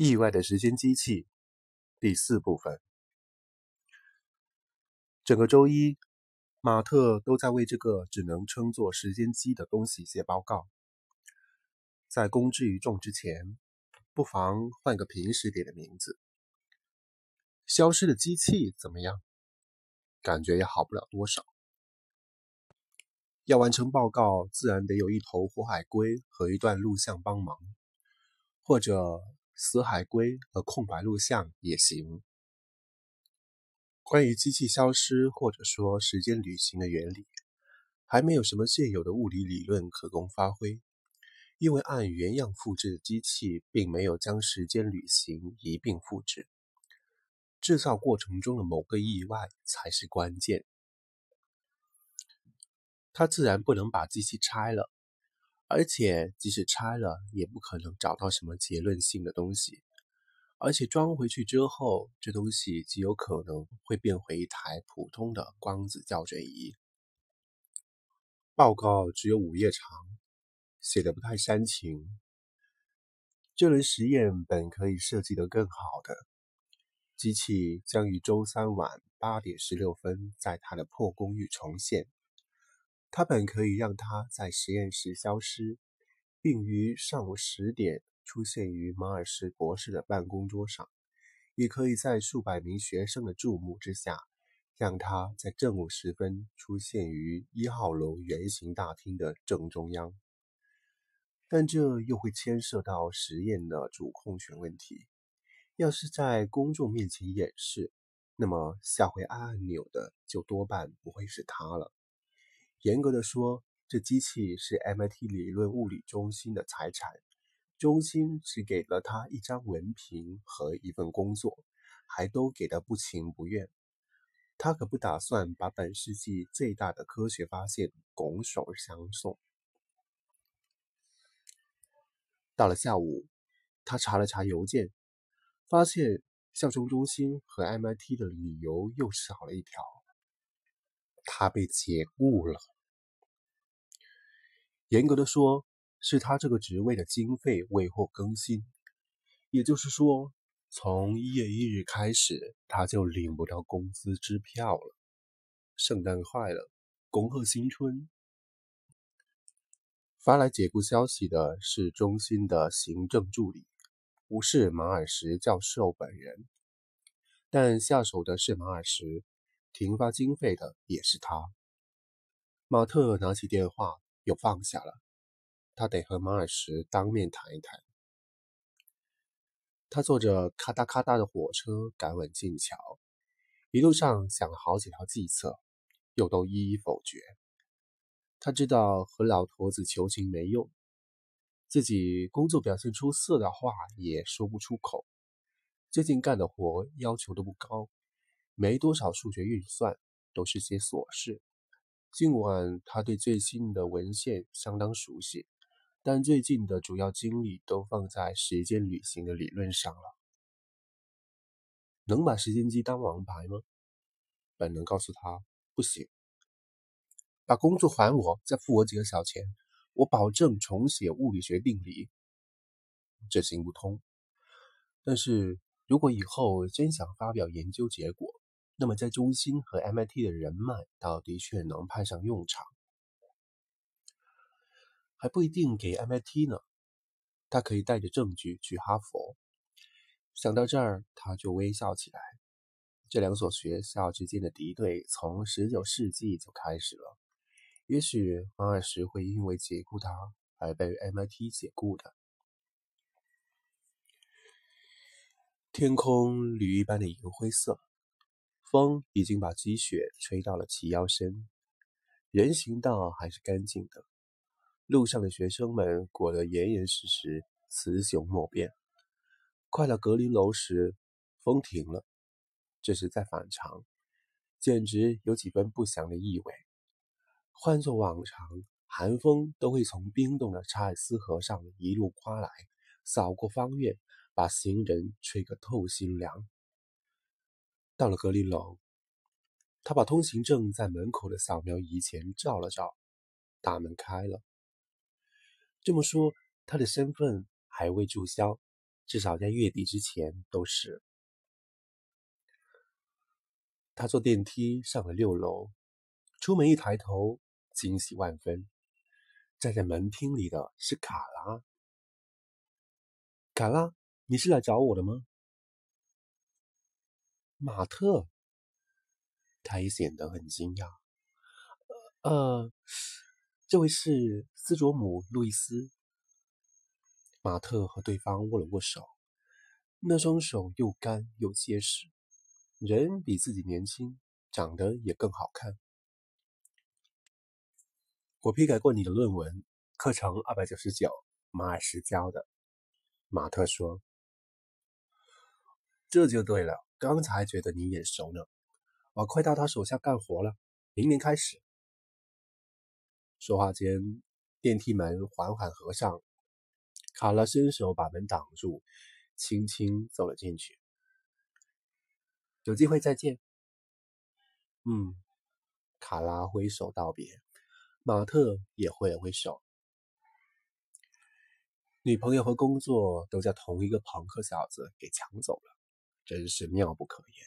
意外的时间机器第四部分。整个周一，马特都在为这个只能称作时间机的东西写报告。在公之于众之前，不妨换个平时点的名字。消失的机器怎么样？感觉也好不了多少。要完成报告，自然得有一头活海龟和一段录像帮忙，或者。死海龟和空白录像也行。关于机器消失或者说时间旅行的原理，还没有什么现有的物理理论可供发挥，因为按原样复制的机器并没有将时间旅行一并复制。制造过程中的某个意外才是关键。他自然不能把机器拆了。而且，即使拆了，也不可能找到什么结论性的东西。而且装回去之后，这东西极有可能会变回一台普通的光子校准仪。报告只有五页长，写的不太煽情。这轮实验本可以设计得更好的。机器将于周三晚八点十六分在他的破公寓重现。他本可以让他在实验室消失，并于上午十点出现于马尔什博士的办公桌上；也可以在数百名学生的注目之下，让他在正午时分出现于一号楼圆形大厅的正中央。但这又会牵涉到实验的主控权问题。要是在公众面前演示，那么下回按按钮的就多半不会是他了。严格的说，这机器是 MIT 理论物理中心的财产。中心只给了他一张文凭和一份工作，还都给的不情不愿。他可不打算把本世纪最大的科学发现拱手相送。到了下午，他查了查邮件，发现效忠中心和 MIT 的理由又少了一条。他被解雇了。严格的说，是他这个职位的经费未获更新，也就是说，从一月一日开始，他就领不到工资支票了。圣诞快乐，恭贺新春！发来解雇消息的是中心的行政助理，不是马尔什教授本人，但下手的是马尔什。停发经费的也是他。马特拿起电话，又放下了。他得和马尔什当面谈一谈。他坐着咔嗒咔嗒的火车赶往剑桥，一路上想了好几条计策，又都一一否决。他知道和老头子求情没用，自己工作表现出色的话也说不出口。最近干的活要求都不高。没多少数学运算，都是些琐事。尽管他对最新的文献相当熟悉，但最近的主要精力都放在时间旅行的理论上了。能把时间机当王牌吗？本能告诉他不行。把工作还我，再付我几个小钱，我保证重写物理学定理。这行不通。但是如果以后真想发表研究结果，那么，在中心和 MIT 的人脉倒的确能派上用场，还不一定给 MIT 呢。他可以带着证据去哈佛。想到这儿，他就微笑起来。这两所学校之间的敌对从19世纪就开始了。也许马尔什会因为解雇他而被 MIT 解雇的。天空铝一般的银灰色。风已经把积雪吹到了齐腰深，人行道还是干净的，路上的学生们裹得严严实实，雌雄莫辨。快到格林楼时，风停了，这是在反常，简直有几分不祥的意味。换作往常，寒风都会从冰冻的查尔斯河上一路刮来，扫过方院，把行人吹个透心凉。到了隔离楼，他把通行证在门口的扫描仪前照了照，大门开了。这么说，他的身份还未注销，至少在月底之前都是。他坐电梯上了六楼，出门一抬头，惊喜万分。站在门厅里的是卡拉。卡拉，你是来找我的吗？马特，他也显得很惊讶。呃，这位是斯卓姆·路易斯。马特和对方握了握手，那双手又干又结实，人比自己年轻，长得也更好看。我批改过你的论文，课程二百九十九，马尔什教的。马特说：“这就对了，刚才觉得你眼熟呢。我快到他手下干活了，明年开始。”说话间，电梯门缓缓合上，卡拉伸手把门挡住，轻轻走了进去。有机会再见。嗯，卡拉挥手道别。马特也挥了挥手。女朋友和工作都叫同一个朋克小子给抢走了，真是妙不可言。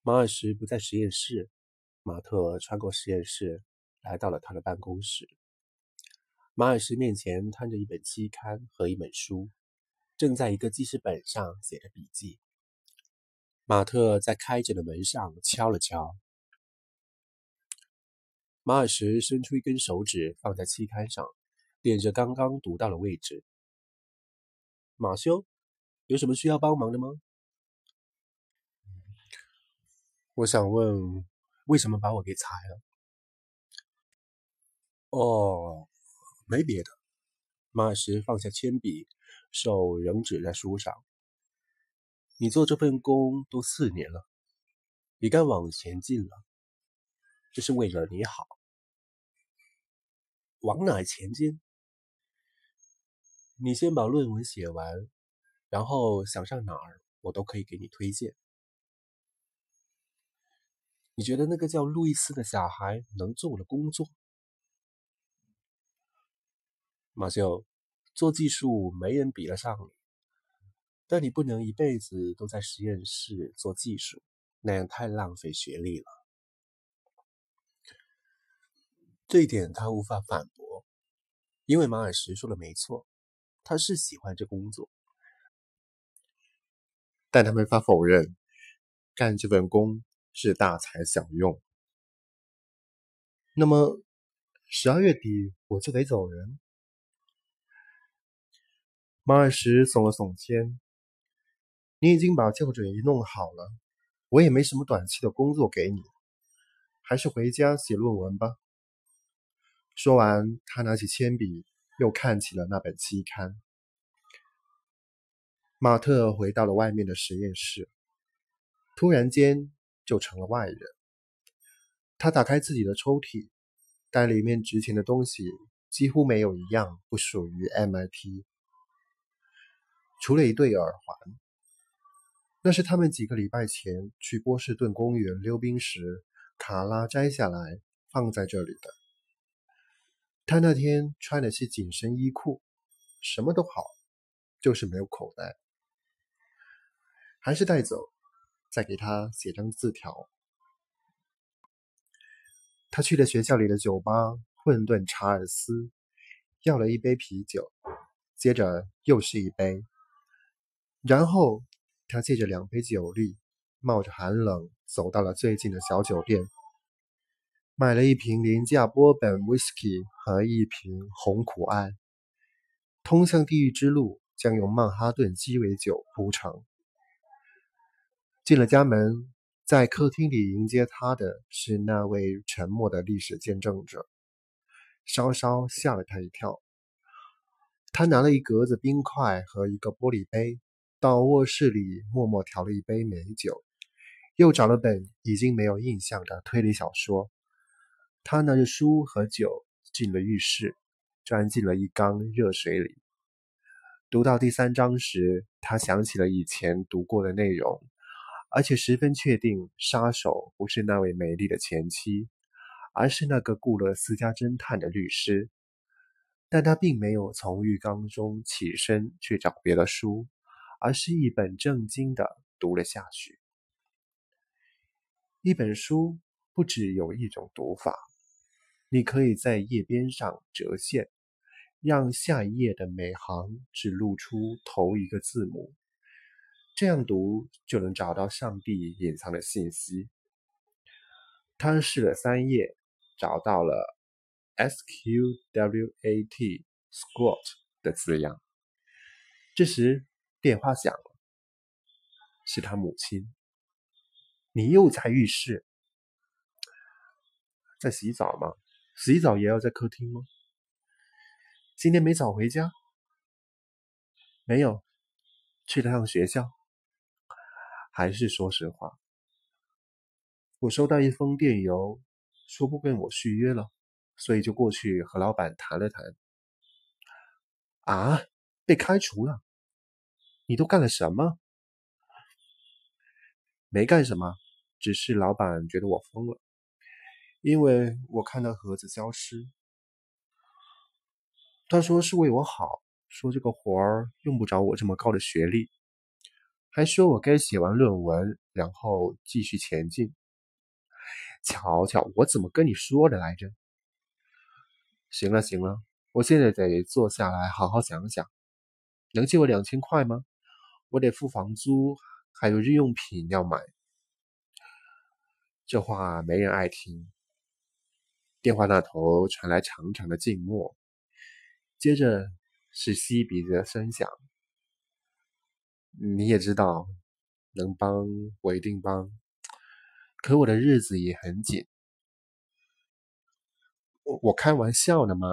马尔什不在实验室，马特穿过实验室，来到了他的办公室。马尔什面前摊着一本期刊和一本书，正在一个记事本上写着笔记。马特在开着的门上敲了敲。马尔什伸出一根手指，放在期刊上，点着刚刚读到的位置。马修，有什么需要帮忙的吗？我想问，为什么把我给裁了？哦，没别的。马尔什放下铅笔，手仍指在书上。你做这份工都四年了，你该往前进了。这是为了你好。往哪前进？你先把论文写完，然后想上哪儿，我都可以给你推荐。你觉得那个叫路易斯的小孩能做我的工作？马修，做技术没人比得上你，但你不能一辈子都在实验室做技术，那样太浪费学历了。这一点他无法反驳，因为马尔什说的没错，他是喜欢这工作，但他没法否认，干这份工是大材小用。那么十二月底我就得走人。马尔什耸了耸肩：“你已经把校准仪弄好了，我也没什么短期的工作给你，还是回家写论文吧。”说完，他拿起铅笔，又看起了那本期刊。马特回到了外面的实验室，突然间就成了外人。他打开自己的抽屉，但里面值钱的东西几乎没有一样不属于 MIT，除了一对耳环，那是他们几个礼拜前去波士顿公园溜冰时，卡拉摘下来放在这里的。他那天穿的是紧身衣裤，什么都好，就是没有口袋。还是带走，再给他写张字条。他去了学校里的酒吧混沌查尔斯，要了一杯啤酒，接着又是一杯。然后他借着两杯酒力，冒着寒冷走到了最近的小酒店。买了一瓶廉价波本 whisky 和一瓶红苦艾。通向地狱之路将用曼哈顿鸡尾酒铺成。进了家门，在客厅里迎接他的是那位沉默的历史见证者，稍稍吓了他一跳。他拿了一格子冰块和一个玻璃杯，到卧室里默默调了一杯美酒，又找了本已经没有印象的推理小说。他拿着书和酒进了浴室，钻进了一缸热水里。读到第三章时，他想起了以前读过的内容，而且十分确定杀手不是那位美丽的前妻，而是那个雇了私家侦探的律师。但他并没有从浴缸中起身去找别的书，而是一本正经的读了下去。一本书不只有一种读法，你可以在页边上折线，让下一页的每行只露出头一个字母，这样读就能找到上帝隐藏的信息。他试了三页，找到了 “squat” squat 的字样。这时电话响了，是他母亲。你又在浴室，在洗澡吗？洗澡也要在客厅吗？今天没早回家？没有，去了趟学校。还是说实话。我收到一封电邮，说不跟我续约了，所以就过去和老板谈了谈。啊，被开除了？你都干了什么？没干什么，只是老板觉得我疯了，因为我看到盒子消失。他说是为我好，说这个活儿用不着我这么高的学历，还说我该写完论文，然后继续前进。瞧瞧，我怎么跟你说的来着？行了行了，我现在得坐下来好好想想。能借我两千块吗？我得付房租，还有日用品要买。这话没人爱听。电话那头传来长长的静默，接着是吸鼻子的声响。你也知道，能帮我一定帮。可我的日子也很紧，我我开玩笑呢嘛，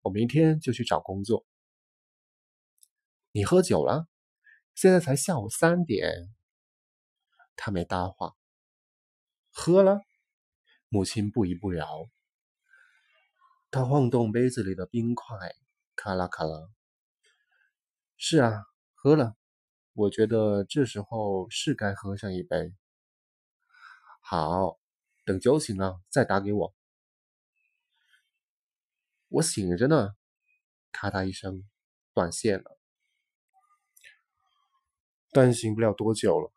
我明天就去找工作。你喝酒了？现在才下午三点。他没搭话。喝了？母亲不依不饶。他晃动杯子里的冰块，咔啦咔啦。是啊，喝了。我觉得这时候是该喝上一杯。好，等酒醒了再打给我。我醒着呢。咔嗒一声，断线了。断醒不了多久了。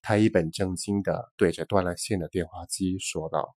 他一本正经的对着断了线的电话机说道：“